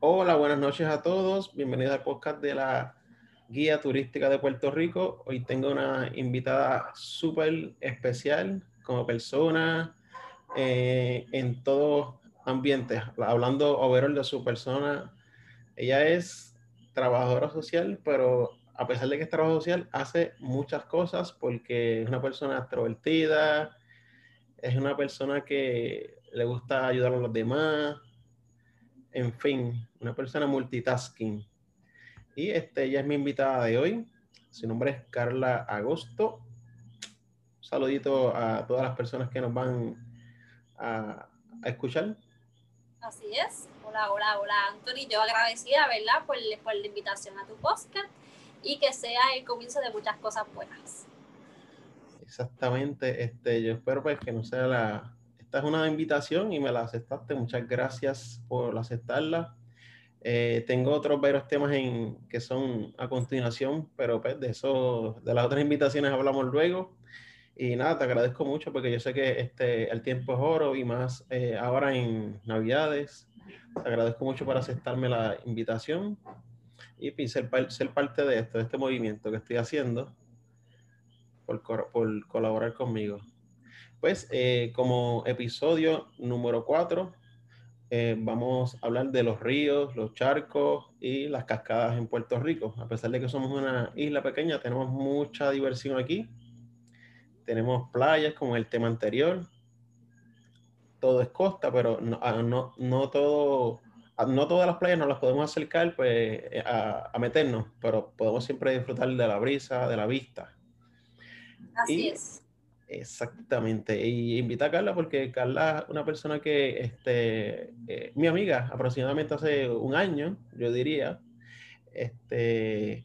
Hola, buenas noches a todos. Bienvenidos al podcast de la Guía Turística de Puerto Rico. Hoy tengo una invitada súper especial como persona eh, en todos ambientes, hablando overall de su persona. Ella es trabajadora social, pero a pesar de que es trabajadora social, hace muchas cosas porque es una persona extrovertida, es una persona que le gusta ayudar a los demás, en fin, una persona multitasking. Y este, ella es mi invitada de hoy. Su nombre es Carla Agosto. Saludito a todas las personas que nos van a, escuchar. Así es. Hola, hola, hola, Anthony. Yo agradecida, ¿verdad?, por, por la invitación a tu podcast y que sea el comienzo de muchas cosas buenas. Exactamente. Este, yo espero pues que no sea la, esta es una invitación y me la aceptaste. Muchas gracias por aceptarla. Eh, tengo otros varios temas en, que son a continuación, pero pues de eso, de las otras invitaciones hablamos luego. Y nada, te agradezco mucho porque yo sé que este, el tiempo es oro y más eh, ahora en Navidades. Te agradezco mucho por aceptarme la invitación y ser, ser parte de esto, de este movimiento que estoy haciendo por, por colaborar conmigo. Pues eh, como episodio número 4, eh, vamos a hablar de los ríos, los charcos y las cascadas en Puerto Rico. A pesar de que somos una isla pequeña, tenemos mucha diversión aquí. Tenemos playas como el tema anterior. Todo es costa, pero no, ah, no, no todo, ah, no todas las playas nos las podemos acercar pues, eh, a, a meternos, pero podemos siempre disfrutar de la brisa, de la vista. Así es Exactamente. Y invita a Carla porque Carla es una persona que, este, eh, mi amiga, aproximadamente hace un año, yo diría, este,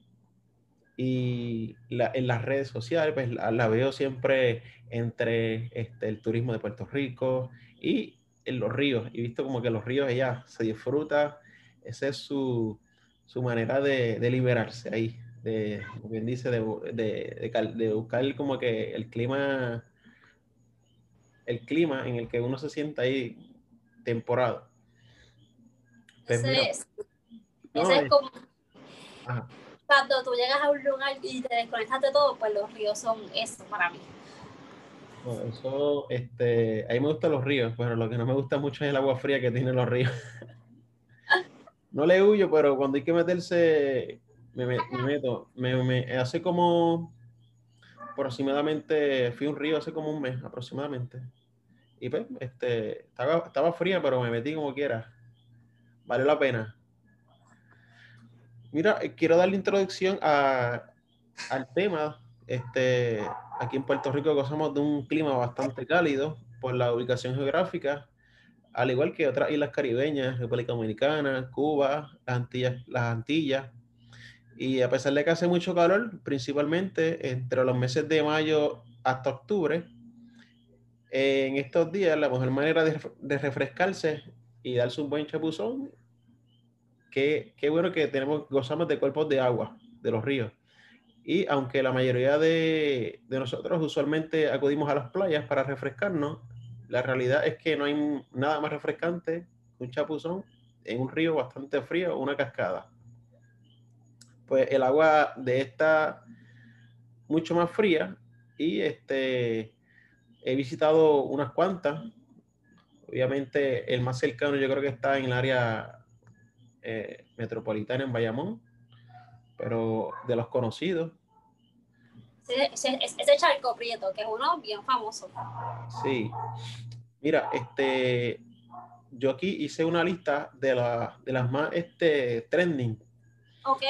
y en las redes sociales, pues la, veo siempre entre este, el turismo de Puerto Rico y en los ríos. Y visto como que los ríos ella se disfruta, esa es su, su manera de, de liberarse ahí de, como bien dice, de, de, de, buscar como que el clima, el clima en el que uno se sienta ahí temporada. Pues ese es, ese es como cuando tú llegas a un lugar y te desconectas de todo, pues los ríos son eso para mí. Eso, este, a me gustan los ríos, pero lo que no me gusta mucho es el agua fría que tienen los ríos. no le huyo, pero cuando hay que meterse me, meto, me, hace como aproximadamente, fui a un río hace como un mes aproximadamente. Y pues, este, estaba, estaba fría, pero me metí como quiera. Vale la pena. Mira, eh, quiero dar la introducción a, al tema. Este, aquí en Puerto Rico gozamos de un clima bastante cálido por la ubicación geográfica, al igual que otras islas caribeñas, República Dominicana, Cuba, las Antillas, las Antillas y a pesar de que hace mucho calor, principalmente entre los meses de mayo hasta octubre, en estos días la mejor manera de, refrescarse y darse un buen chapuzón, qué, qué bueno que tenemos, gozamos de cuerpos de agua, de los ríos. Y aunque la mayoría de, de, nosotros usualmente acudimos a las playas para refrescarnos, la realidad es que no hay nada más refrescante que un chapuzón en un río bastante frío o una cascada pues el agua de esta mucho más fría y este he visitado unas cuantas. Obviamente el más cercano yo creo que está en el área eh, metropolitana en Bayamón, pero de los conocidos. Ese, ese, charco prieto, que es uno bien famoso. Sí. Mira, este, yo aquí hice una lista de, de las más este, trending. Ok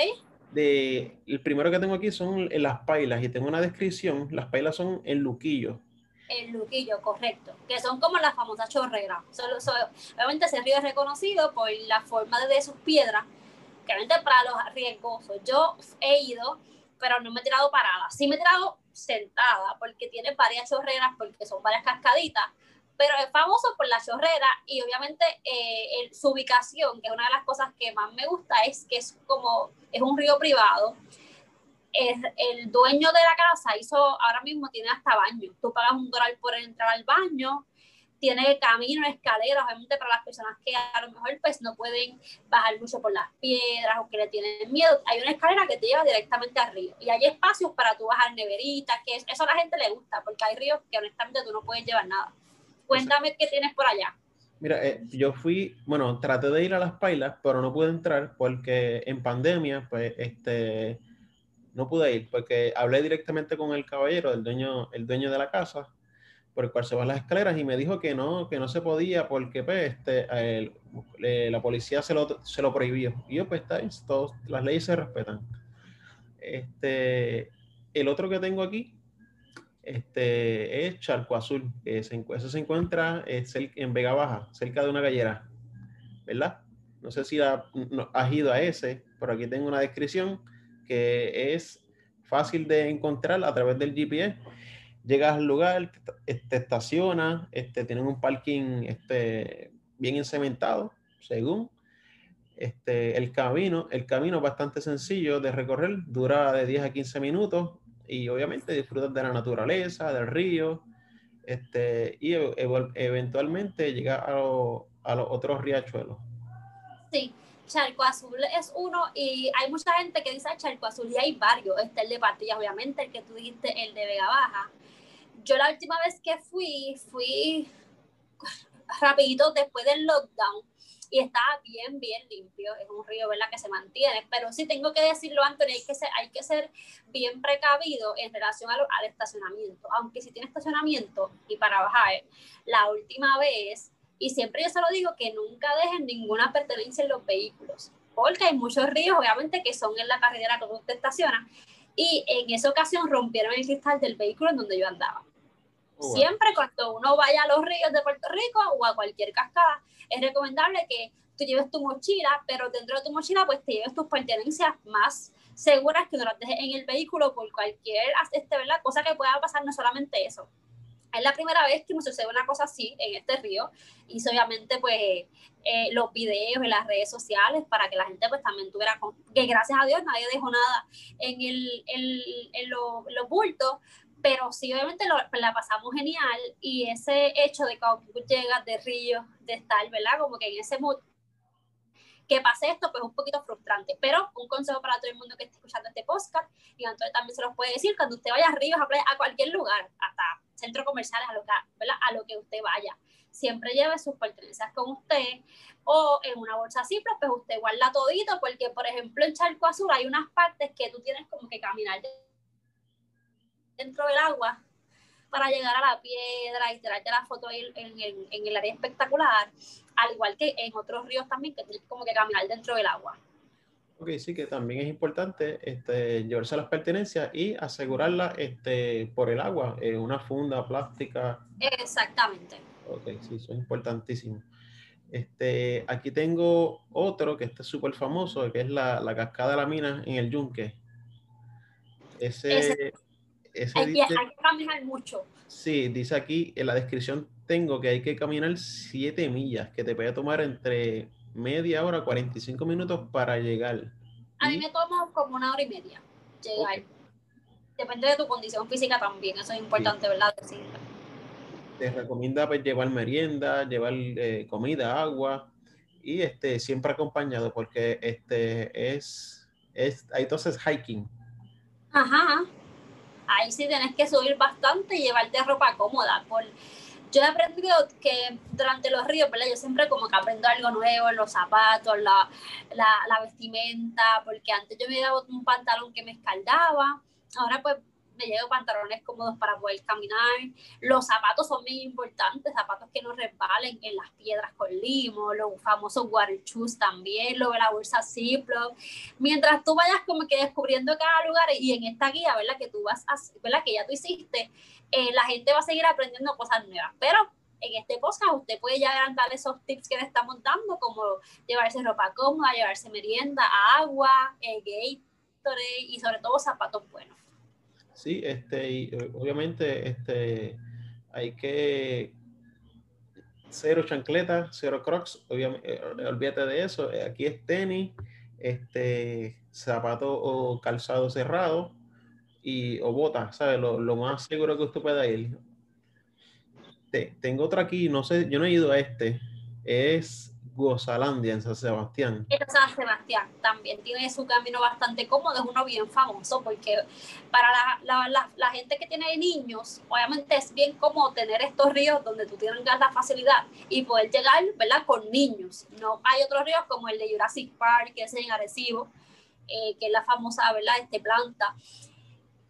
de, el primero que tengo aquí son las pailas y tengo una descripción. Las pailas son el luquillo. El luquillo, correcto. Que son como las famosas chorreras. obviamente ese río es reconocido por la forma de sus piedras, que obviamente para los riesgosos. Yo he ido, pero no me he tirado parada. Sí me he tirado sentada, porque tiene varias chorreras, porque son varias cascaditas pero es famoso por la chorrera y obviamente eh, su ubicación, que es una de las cosas que más me gusta, es que es como, es un río privado, el, el, dueño de la casa hizo, ahora mismo tiene hasta baño. Tú pagas un dólar por entrar al baño, tiene camino, escaleras, obviamente para las personas que a lo mejor pues no pueden bajar mucho por las piedras o que le tienen miedo, hay una escalera que te lleva directamente al río y hay espacios para tú bajar neveritas, que eso a la gente le gusta, porque hay ríos que honestamente tú no puedes llevar nada. Cuéntame qué tienes por allá. Mira, eh, yo fui, bueno, traté de ir a las pailas, pero no pude entrar porque en pandemia, pues, este, no pude ir porque hablé directamente con el caballero, el dueño, el dueño de la casa, por el cual se van las escaleras y me dijo que no, que no se podía porque pues, este, la policía se lo, se lo prohibió. Y yo, pues está bien, las leyes se respetan. Este, el otro que tengo aquí este, es Charco Azul. Que se, eso se encuentra en Vega Baja, cerca de una gallera, ¿verdad? No sé si has ido a ese, pero aquí tengo una descripción que es fácil de encontrar a través del GPS llegas al lugar, te, estacionas, este, tienen un parking este, bien encementado, según. Este, el camino, el camino es bastante sencillo de recorrer, dura de 10 a 15 minutos y obviamente disfrutas de la naturaleza, del río, este, y eventualmente llegas a, a los otros riachuelos. Sí, Charco Azul es uno y hay mucha gente que dice Charco Azul y hay varios. Está el de Patillas, obviamente, el que tú dijiste, el de Vega Baja yo la última vez que fui, fui rapidito después del lockdown y estaba bien, bien limpio. Es un río, ¿verdad?, que se mantiene. Pero sí tengo que decirlo, Antonio, hay que ser, que bien precavido en relación al estacionamiento. Aunque si tiene estacionamiento y para bajar, la última vez, y siempre yo se lo digo, que nunca dejen ninguna pertenencia en los vehículos. Porque hay muchos ríos, obviamente, que son en la carretera donde usted estaciona. Y en esa ocasión rompieron el cristal del vehículo en donde yo andaba. Oh, Siempre cuando uno vaya a los ríos de Puerto Rico o a cualquier cascada, es recomendable que tú lleves tu mochila, pero dentro de tu mochila pues te lleves tus pertenencias más seguras que no las dejes en el vehículo por cualquier este, ¿verdad? cosa que pueda pasar, no solamente eso. Es la primera vez que me sucede una cosa así en este río y obviamente pues eh, los videos en las redes sociales para que la gente pues también tuviera, que gracias a Dios nadie dejó nada en, el, en, los bultos, pero sí, obviamente la pasamos genial y ese hecho de tú llegas de Río, de estar, ¿verdad? Como que en ese mood, que pase esto, pues un poquito frustrante. Pero un consejo para todo el mundo que esté escuchando este podcast, y entonces también se los puede decir, cuando usted vaya a Ríos, a, a cualquier lugar, hasta centros comerciales, a lo, que, a lo que usted vaya, siempre lleve sus pertenencias con usted o en una bolsa así, pues usted guarda todito, porque por ejemplo en Charco Azul hay unas partes que tú tienes como que caminar dentro del agua para llegar a la piedra y tirarte la foto ahí en, en, el área espectacular, al igual que en otros ríos también, que tienes como que caminar dentro del agua. Ok, sí que también es importante este, llevarse las pertenencias y asegurarlas este, por el agua, en una funda plástica. Exactamente. Ok, sí, eso es importantísimo. Este, aquí tengo otro que está súper famoso, que es la, la, cascada de la mina en el Yunque. Ese, hay, que, caminar mucho. Sí, dice aquí en la descripción tengo que hay que caminar 7 millas, que te puede tomar entre media hora, 45 minutos para llegar. A mí me toma como una hora y media llegar. Depende de tu condición física también, eso es importante, ¿verdad? Te recomienda pues, llevar merienda, llevar eh, comida, agua y este, siempre acompañado porque este, es, es, entonces hiking. Ajá ahí sí tienes que subir bastante y llevarte ropa cómoda. Por, yo he aprendido que durante los ríos, ¿verdad? Yo siempre como que aprendo algo nuevo, los zapatos, la, la, la vestimenta, porque antes yo me daba un pantalón que me escaldaba, ahora pues me llevo pantalones cómodos para poder caminar. Los zapatos son muy importantes, zapatos que no resbalen en las piedras con limo, los famosos water shoes también, lo de la bolsa Ziploc. Mientras tú vayas como que descubriendo cada lugar y en esta guía, ¿verdad? Que tú vas a, ¿verdad? Que ya tú hiciste, eh, la gente va a seguir aprendiendo cosas nuevas. Pero en este podcast usted puede ya dar esos tips que le estamos dando, como llevarse ropa cómoda, llevarse merienda, agua, eh, Gatorade y sobre todo zapatos buenos. Sí, este, y eh, obviamente este, hay que cero chancletas, cero crocs, obviamente, eh, olvídate de eso. Eh, aquí es tenis, este, zapato o calzado cerrado, y, o botas, ¿sabes? Lo, lo, más seguro que usted pueda ir. Te, tengo otra aquí, no sé, yo no he ido a este. Es Gozalandia en San Sebastián. En San Sebastián también tiene su camino bastante cómodo, es uno bien famoso porque para la, gente que tiene niños, obviamente es bien cómodo tener estos ríos donde tú tienes la facilidad y poder llegar, ¿verdad? Con niños. No hay otros ríos como el de Jurassic Park, que es en Arecibo, eh, que es la famosa, ¿verdad? Este planta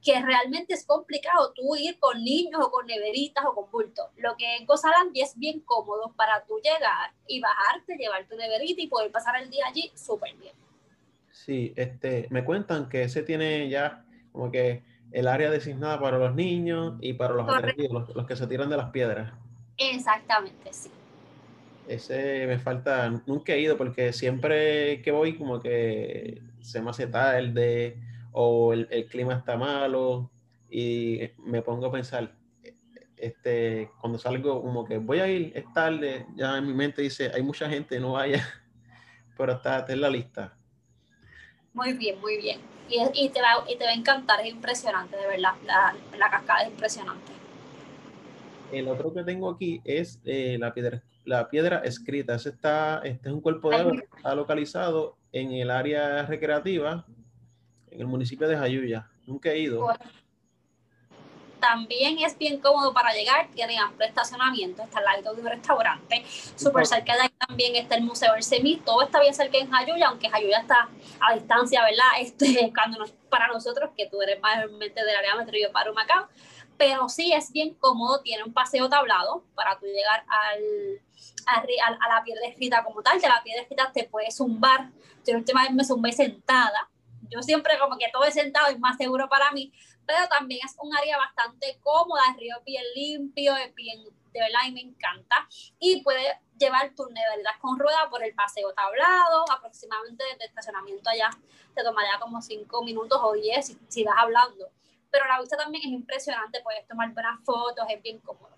que realmente es complicado tú ir con niños o con neveritas o con bultos. Lo que en Gozalandia es bien cómodo para tú llegar y bajarte, llevar tu neverita y poder pasar el día allí súper bien. Sí, este, me cuentan que ese tiene ya como que el área designada para los niños y para los los, los, que se tiran de las piedras. Exactamente, sí. Ese me falta, nunca he ido porque siempre que voy como que se me hace tarde o el, clima está malo y me pongo a pensar, este, cuando salgo como que voy a ir, es tarde, ya en mi mente dice, hay mucha gente, no vaya, pero está, en la lista. Muy bien, muy bien. Y, te, va, y te va a encantar, es impresionante, de verdad, la, la cascada es impresionante. El otro que tengo aquí es eh, la, piedra, la piedra escrita. Este, está, este es un cuerpo de agua está localizado en el área recreativa en el municipio de Jayuya. Nunca he ido. también es bien cómodo para llegar, tiene amplio estacionamiento, está al lado de un restaurante, súper cerca de ahí también está el Museo del Semí, todo está bien cerca en Jayuya, aunque Jayuya está a distancia, ¿verdad? Este, cuando para nosotros, que tú eres mayormente del área metro y yo para Macao, pero sí es bien cómodo, tiene un paseo tablado para tú llegar al, a, la piedra escrita como tal, de la piedra escrita te puedes zumbar, yo última vez me zumbé sentada, yo siempre como que todo es sentado es más seguro para mí, pero también es un área bastante cómoda, el río bien limpio, es bien, de verdad, y me encanta. Y puede llevar tu verdad con rueda por el paseo tablado, aproximadamente desde estacionamiento allá te tomaría como 5 minutos o 10 si, vas hablando. Pero la vista también es impresionante, puedes tomar buenas fotos, es bien cómodo.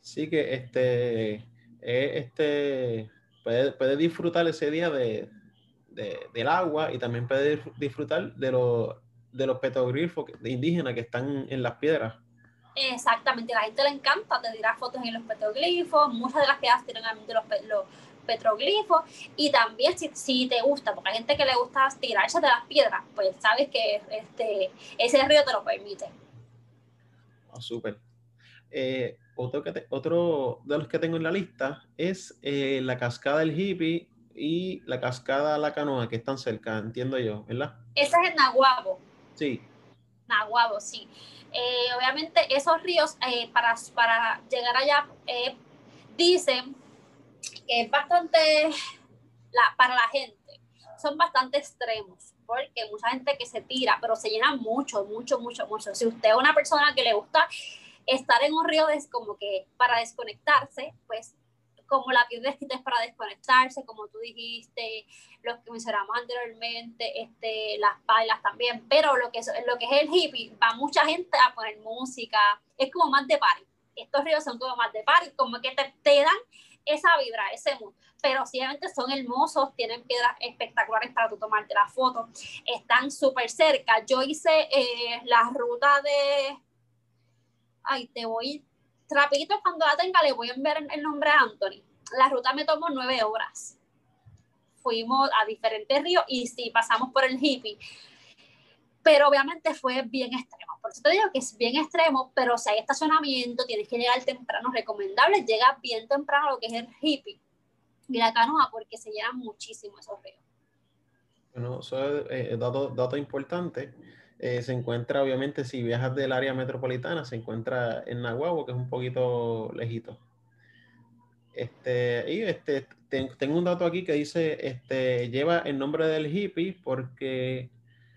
Sí, que este, eh, este puede, puede disfrutar ese día de, del agua y también puede disfrutar de, los de los petroglifos indígenas que están en las piedras. Exactamente, a la gente le encanta, te dirá fotos en los petroglifos, muchas de las piedras tienen de los, los petroglifos y también si, si, te gusta, porque hay gente que le gusta tirarse de las piedras, pues sabes que este, ese río te lo permite. Oh, súper. Eh, otro, que otro de los que tengo en la lista es eh, la cascada del hippie y la cascada La Canoa, que están cerca, entiendo yo, ¿verdad? Esa es en Nahuabo. Sí. Nahuabo, sí. Eh, obviamente esos ríos, eh, para, para llegar allá, eh, dicen que es bastante, la, para la gente, son bastante extremos, porque mucha gente que se tira, pero se llena mucho, mucho, mucho, mucho. Si usted es una persona que le gusta estar en un río es como que para desconectarse, pues como la escrita es para desconectarse, como tú dijiste, los que mencionamos anteriormente, este, las pailas también, pero lo que, es, lo que es el hippie, va mucha gente a poner música, es como más de party. Estos ríos son como más de party, como que te, te dan esa vibra, ese mood. Pero obviamente son hermosos, tienen piedras espectaculares para tú tomarte la foto, están súper cerca. Yo hice eh, la ruta de... Ay, te voy rapidito cuando la tenga le voy a enviar el nombre a Anthony. La ruta me tomó nueve horas. Fuimos a diferentes ríos y sí, pasamos por el hippie. Pero obviamente fue bien extremo. Por eso te digo que es bien extremo, pero si hay estacionamiento, tienes que llegar temprano. Recomendable, llega bien temprano lo que es el hippie y la canoa porque se llenan muchísimo esos ríos. Bueno, eso es eh, dato, dato importante eh, se encuentra, obviamente, si viajas del área metropolitana, se encuentra en Nahuabo, que es un poquito lejito. Este, y este, tengo un dato aquí que dice, este, lleva el nombre del hippie porque...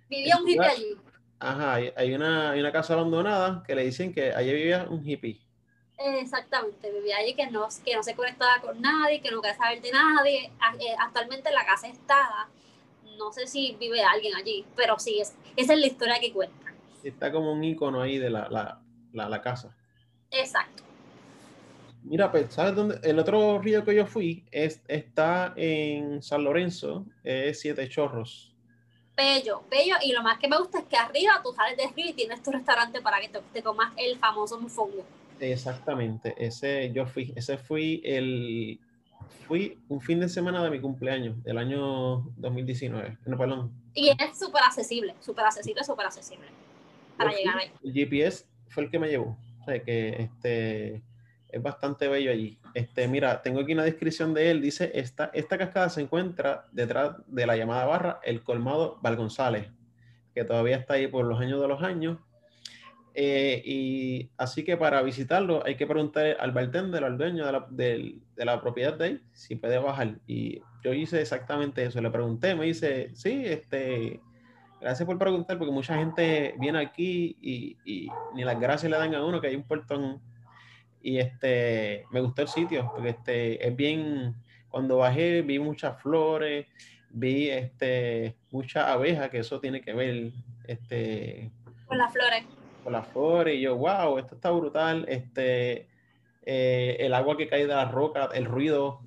Vivía un hippie allí. Ajá, hay, una, hay una casa abandonada que le dicen que allí vivía un hippie. Exactamente, vivía allí que no, que no se conectaba con nadie, que no quería saber de nadie. Eh, actualmente la casa está no sé si vive alguien allí, pero sí, es, esa es la historia que cuenta. Está como un icono ahí de la, casa. Exacto. Mira, pues, ¿sabes dónde? El otro río que yo fui es, está en San Lorenzo, es Siete Chorros. bello, bello. Y lo más que me gusta es que arriba tú sales de río y tienes tu restaurante para que te, te comas el famoso mofongo. Exactamente, ese yo fui, ese fui el, fui un fin de semana de mi cumpleaños del año 2019, no, perdón. Y es súper accesible, súper accesible, súper accesible para llegar ahí. El GPS fue el que me llevó, o sea que este es bastante bello allí. Este, mira, tengo aquí una descripción de él, dice, esta, esta cascada se encuentra detrás de la llamada barra El Colmado Valgonzález, que todavía está ahí por los años de los años eh, y así que para visitarlo hay que preguntar al bartender, al dueño de la, de, de la propiedad de él, si puede bajar. Y yo hice exactamente eso. Le pregunté, me dice, sí, este, gracias por preguntar, porque mucha gente viene aquí y, ni las gracias le dan a uno, que hay un puertón. Y este, me gustó el sitio, porque este, es bien, cuando bajé vi muchas flores, vi este, muchas abejas, que eso tiene que ver este, con las flores flores y yo, wow, esto está brutal. Este, eh, el agua que cae de la roca, el ruido,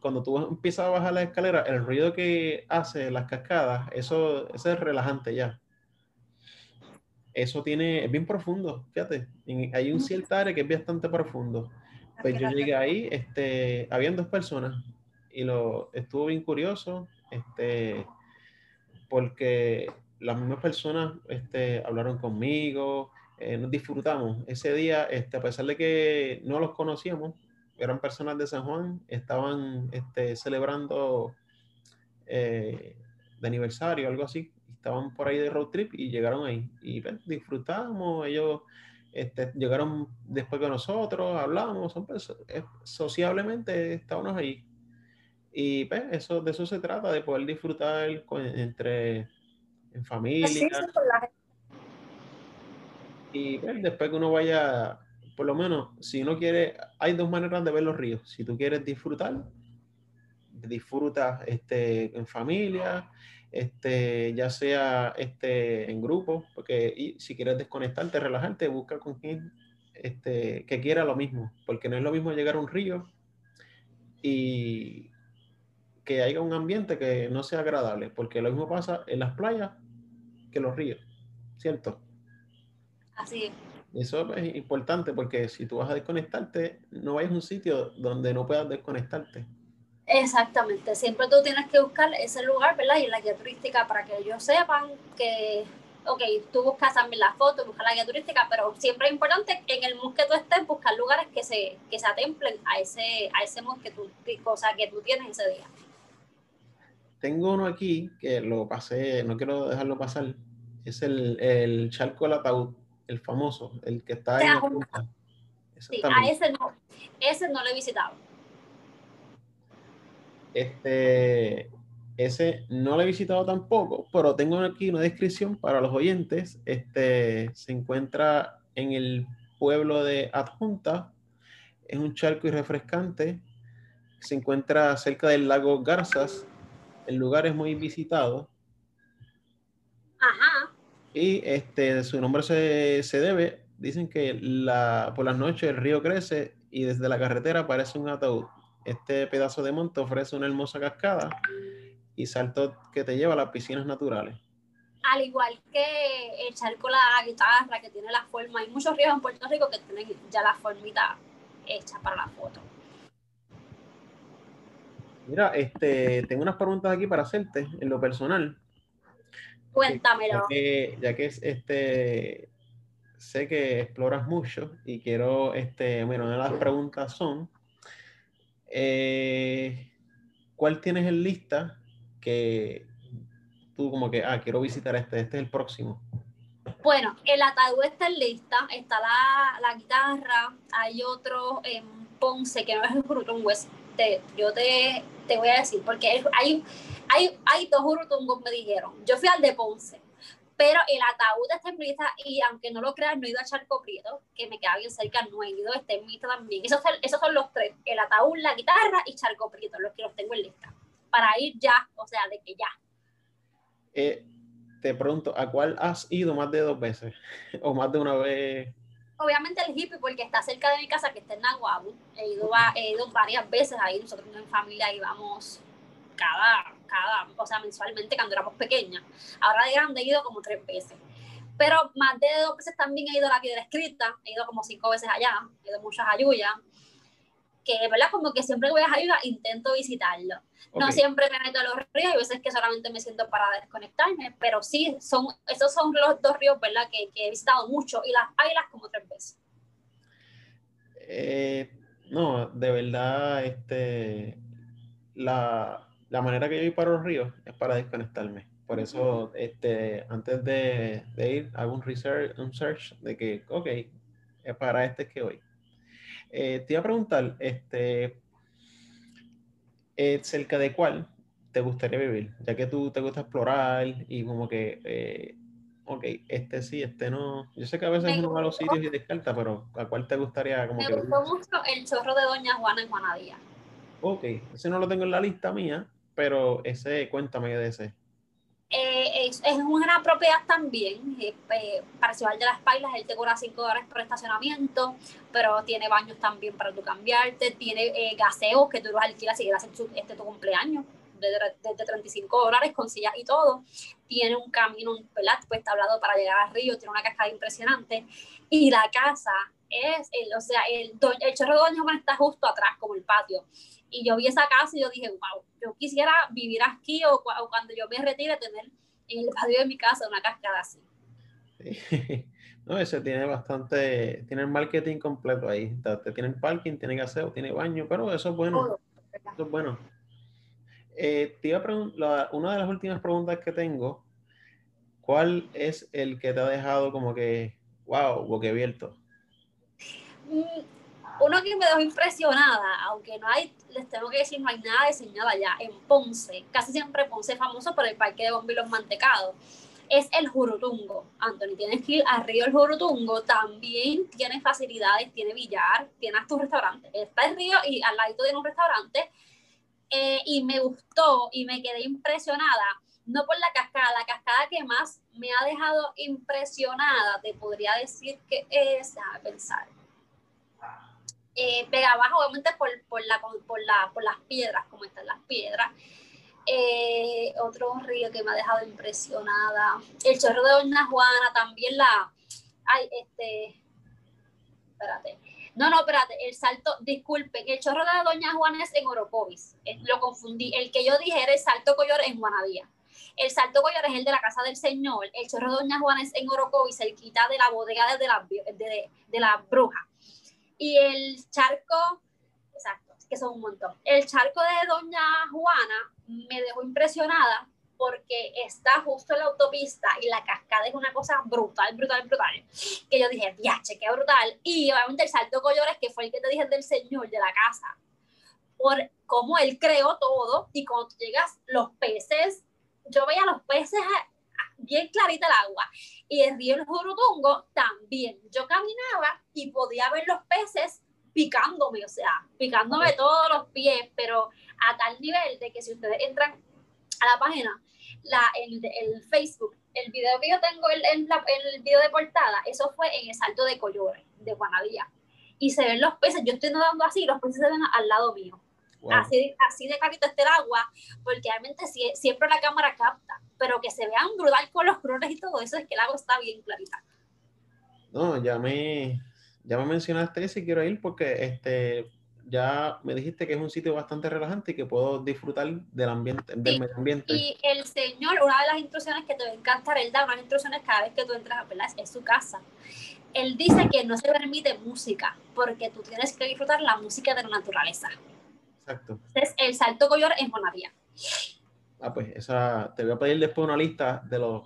cuando, tú empiezas a bajar la escalera, el ruido que hace las cascadas, eso, eso es relajante ya. Eso tiene, es bien profundo, fíjate, hay un cierto área que es bastante profundo. Pues yo llegué ahí, este, habían dos personas y lo estuvo bien curioso, este, porque las mismas personas este, hablaron conmigo, eh, nos disfrutamos. Ese día, este, a pesar de que no los conocíamos, eran personas de San Juan, estaban este, celebrando eh, de aniversario, algo así, estaban por ahí de road trip y llegaron ahí. Y pues, disfrutamos, ellos este, llegaron después de nosotros, hablamos, son sociablemente estábamos ahí. Y pues, eso, de eso se trata, de poder disfrutar entre en familia. Y después que uno vaya, por lo menos, si uno quiere, hay dos maneras de ver los ríos. Si tú quieres disfrutar, disfruta este, en familia, este, ya sea este, en grupo, porque si quieres desconectarte, relajarte, busca con quien este, que quiera lo mismo, porque no es lo mismo llegar a un río y que haya un ambiente que no sea agradable, porque lo mismo pasa en las playas los ríos, ¿cierto? Así Eso es importante porque si tú vas a desconectarte, no vayas a un sitio donde no puedas desconectarte. Exactamente, siempre tú tienes que buscar ese lugar, ¿verdad? Y la guía turística para que ellos sepan que, ok, tú buscas también la foto, buscas la guía turística, pero siempre es importante que en el mood que tú estés, buscar lugares que se, que se atemplen a ese, a ese mood que tú, cosa que tú tienes ese día. Tengo uno aquí que lo pasé, no quiero dejarlo pasar, es el, el charco del ataúd, el famoso, el que está en la Sí, a ese no, ese no lo he visitado. Este, ese no lo he visitado tampoco, pero tengo aquí una descripción para los oyentes. Este se encuentra en el pueblo de Adjunta, es un charco y refrescante, se encuentra cerca del lago Garzas, el lugar es muy visitado. Y este, su nombre se, se debe, dicen que la, por las noches el río crece y desde la carretera aparece un ataúd. Este pedazo de monte ofrece una hermosa cascada y salto que te lleva a las piscinas naturales. Al igual que el charco la guitarra que tiene la forma, hay muchos ríos en Puerto Rico que tienen ya la formita hecha para la foto. Mira, este, tengo unas preguntas aquí para hacerte en lo personal. Cuéntamelo. Ya que, es este, sé que exploras mucho y quiero, este, bueno, una de las preguntas son, eh, ¿cuál tienes en lista que tú como que, ah, quiero visitar este, este es el próximo? Bueno, el ataúd está en lista, está la, la guitarra, hay otro en Ponce que no es el Bruton West, yo te, te voy a decir, porque hay hay, hay dos urutungos, me dijeron. Yo fui al de Ponce, pero el ataúd está en lista y aunque no lo creas, no he ido a Charco Prieto, que me queda bien cerca, no he ido, está en lista también. Esos son, esos son los tres, el ataúd, la guitarra y Charco Prieto, los que los tengo en lista. Para ir ya, o sea, de que ya. Eh, te pregunto, ¿a cuál has ido más de dos veces? ¿O más de una vez? Obviamente el hippie, porque está cerca de mi casa, que está en Nahuatl. He ido, he ido varias veces ahí, nosotros en familia íbamos cada, cada, o sea, mensualmente cuando éramos pequeñas. Ahora de grande he ido como tres veces. Pero más de dos veces también he ido a la piedra escrita, he ido como cinco veces allá, he ido muchas ayuyas, que, ¿verdad? Como que siempre que voy a Jayuya intento visitarlo. No siempre me meto a los ríos, hay veces que solamente me siento para desconectarme, pero sí, son, esos son los dos ríos, ¿verdad? Que, que he visitado mucho y las águilas como tres veces. Eh, no, de verdad, este, la, la, manera que yo voy para los ríos es para desconectarme. Por eso, este, antes de, de, ir, hago un research, un search de que, ok, es para este que voy. Eh, te iba a preguntar, este, eh, cerca de cuál te gustaría vivir, ya que tú te gusta explorar y como que, eh, ok, este sí, este no. Yo sé que a veces uno va a los sitios y descarta, pero ¿a cuál te gustaría como me que gustó mucho el chorro de Doña Juana en Juanadía. Ok, ese no lo tengo en la lista mía, pero ese, cuéntame de ese. Eh, es, una propiedad también, eh, eh, de las Pailas, él te cobra 5 dólares por estacionamiento, pero tiene baños también para tu cambiarte, tiene gaseos que tú los alquilas si quieres hacer este tu cumpleaños, desde, 35 dólares con sillas y todo, tiene un camino, un pues tablado para llegar al río, tiene una cascada impresionante, y la casa es, el, o sea, el, el chorro de Doña Juan está justo atrás, como el patio, y yo vi esa casa y yo dije, wow, yo quisiera vivir aquí o, cuando yo me retire tener en el patio de mi casa una cascada así. No, ese tiene bastante, tiene el marketing completo ahí. Te tiene parking, tiene gaseo, tiene baño, pero eso es bueno. Eso es bueno. Eh, te iba a preguntar, una de las últimas preguntas que tengo, ¿cuál es el que te ha dejado como que, wow, boquiabierto? Uno que me dejó impresionada, aunque no hay, les tengo que decir, no hay nada diseñado allá, en Ponce, casi siempre Ponce es famoso por el parque de bombilos mantecados, es el Jurutungo. Anthony, tienes que ir al río El Jurutungo, también tiene facilidades, tiene billar, tiene hasta un restaurante. Está el río y al lado tiene un restaurante, eh, y me gustó y me quedé impresionada, no por la cascada, la cascada que más me ha dejado impresionada, te podría decir que es, a pensar, eh, pega abajo, obviamente por, por, la, por, la, por las piedras, como están las piedras. Eh, otro río que me ha dejado impresionada. El chorro de Doña Juana, también la. Ay, este. Espérate. No, no, espérate. El salto, disculpen, el chorro de Doña Juana es en Orocovis. lo confundí. El que yo dije era el salto Coyor en Juanadía. El salto Coyor es el de la casa del señor. El chorro de Doña Juana es en Orocovis, quita de la bodega de la, de, de la bruja. Y el charco, exacto, que son un montón. El charco de Doña Juana me dejó impresionada porque está justo en la autopista y la cascada es una cosa brutal, brutal, brutal. Que yo dije, viache, qué brutal. Y obviamente el salto Collores, que fue el que te dije del señor de la casa, por cómo él creó todo y cuando llegas, los peces, yo veía los peces bien clarita el agua. Y el río El Jurutungo también. Yo caminaba y podía ver los peces picándome, o sea, picándome todos los pies, pero a tal nivel de que si ustedes entran a la página, la, el, el Facebook, el video que yo tengo, el, el, el, video de portada, eso fue en el salto de Collores, de Juanadía. Y se ven los peces, yo estoy nadando así, los peces se ven al lado mío. Así, así de carita está el agua, porque realmente siempre la cámara capta, pero que se vean brutal con los colores y todo eso, es que el agua está bien clarita. No, ya me, ya me mencionaste ese y quiero ir porque este, ya me dijiste que es un sitio bastante relajante y que puedo disfrutar del ambiente, del medio ambiente. Y el señor, una de las instrucciones que te va a encantar, él da unas instrucciones cada vez que tú entras a ¿verdad? es su casa. Él dice que no se permite música porque tú tienes que disfrutar la música de la naturaleza. Exacto. El Salto Coyor en Bonavía. Ah, pues esa, te voy a pedir después una lista de los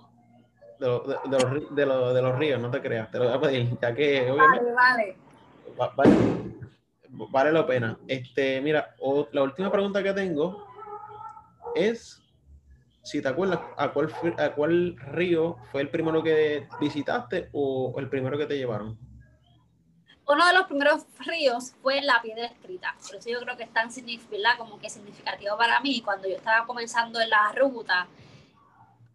de los, de, los, de, los, de los ríos, no te creas, te lo voy a pedir, ya que obviamente vale, vale. vale, vale la pena. Este, mira, la última pregunta que tengo es si te acuerdas a cuál, a cuál río fue el primero que visitaste o el primero que te llevaron uno de los primeros ríos fue la piedra escrita. Por eso yo creo que es tan significativo, como que significativo para mí cuando yo estaba comenzando en la ruta,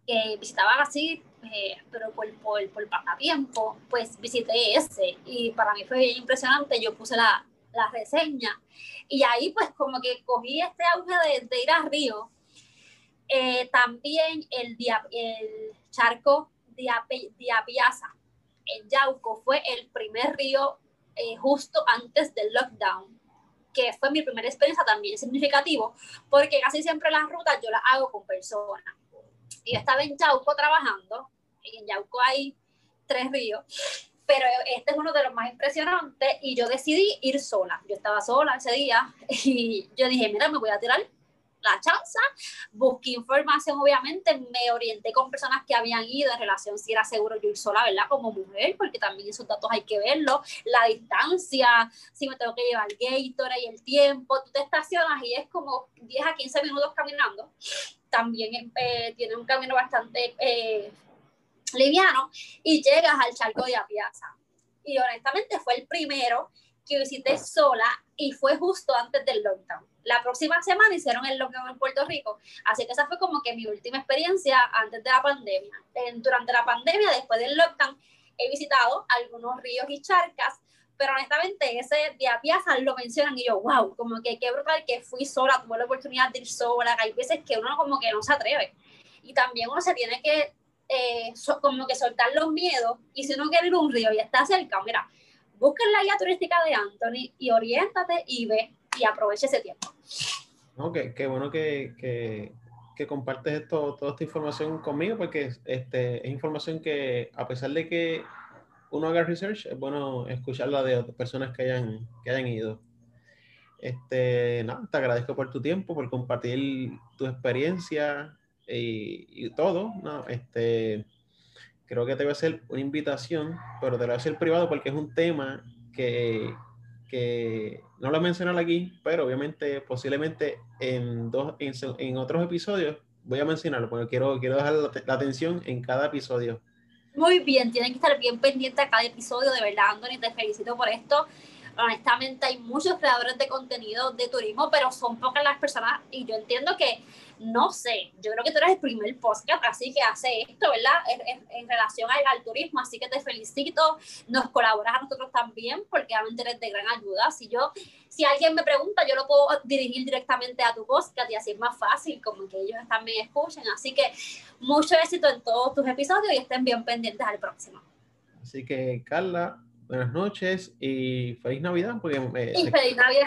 que visitaba así, eh, pero por, por, por pasatiempo, pues visité ese. Y para mí fue impresionante. Yo puse la, la reseña. Y ahí pues como que cogí este auge de, de ir a río Eh, también el, el charco Diapiaza en Yauco fue el primer río eh, justo antes del lockdown, que fue mi primera experiencia también significativo, porque casi siempre las rutas yo las hago con personas. Y yo estaba en Yauco trabajando, y en Yauco hay tres ríos, pero este es uno de los más impresionantes y yo decidí ir sola. Yo estaba sola ese día y yo dije, mira, me voy a tirar la chanza, busqué información, obviamente, me orienté con personas que habían ido en relación si era seguro yo ir sola, ¿verdad? Como mujer, porque también esos datos hay que verlos, la distancia, si me tengo que llevar Gatorade y el tiempo, tú te estacionas y es como 10 a 15 minutos caminando, también eh, tiene un camino bastante eh, liviano y llegas al charco de Apiaza. Y honestamente fue el primero que visité sola y fue justo antes del lockdown. La próxima semana hicieron el lockdown en Puerto Rico, así que esa fue como que mi última experiencia antes de la pandemia. durante la pandemia, después del lockdown, he visitado algunos ríos y charcas, pero honestamente ese de Apiaza lo mencionan y yo, wow, como que qué brutal que fui sola, tuve la oportunidad de ir sola, hay veces que uno como que no se atreve. Y también uno se tiene que eh, como que soltar los miedos y si uno quiere ir a un río y está cerca, mira, busca la guía turística de Anthony y oriéntate y ve y aproveche ese tiempo. Ok, qué bueno que, que, que, compartes esto, toda esta información conmigo, porque este, es información que a pesar de que uno haga research, es bueno escucharla de otras personas que hayan, que hayan ido. Este, nada, te agradezco por tu tiempo, por compartir tu experiencia y, y todo. ¿no? Este, creo que te voy a hacer una invitación, pero te lo voy a hacer privado porque es un tema que, que no lo mencionado aquí, pero obviamente posiblemente en, dos, en, otros episodios voy a mencionarlo, porque quiero, quiero dejar la, atención en cada episodio. Muy bien, tienen que estar bien pendientes a cada episodio, de verdad, Anthony, te felicito por esto. Honestamente, hay muchos creadores de contenido de turismo, pero son pocas las personas, y yo entiendo que no sé, yo creo que tú eres el primer podcast así que hace esto, ¿verdad? En, relación al, turismo, así que te felicito, nos colaboras a nosotros también porque realmente eres de gran ayuda. Si yo, si alguien me pregunta, yo lo puedo dirigir directamente a tu podcast y así es más fácil, como que ellos también escuchen. Así que mucho éxito en todos tus episodios y estén bien pendientes al próximo. Así que, Carla, buenas noches y feliz Navidad. Porque, y feliz Navidad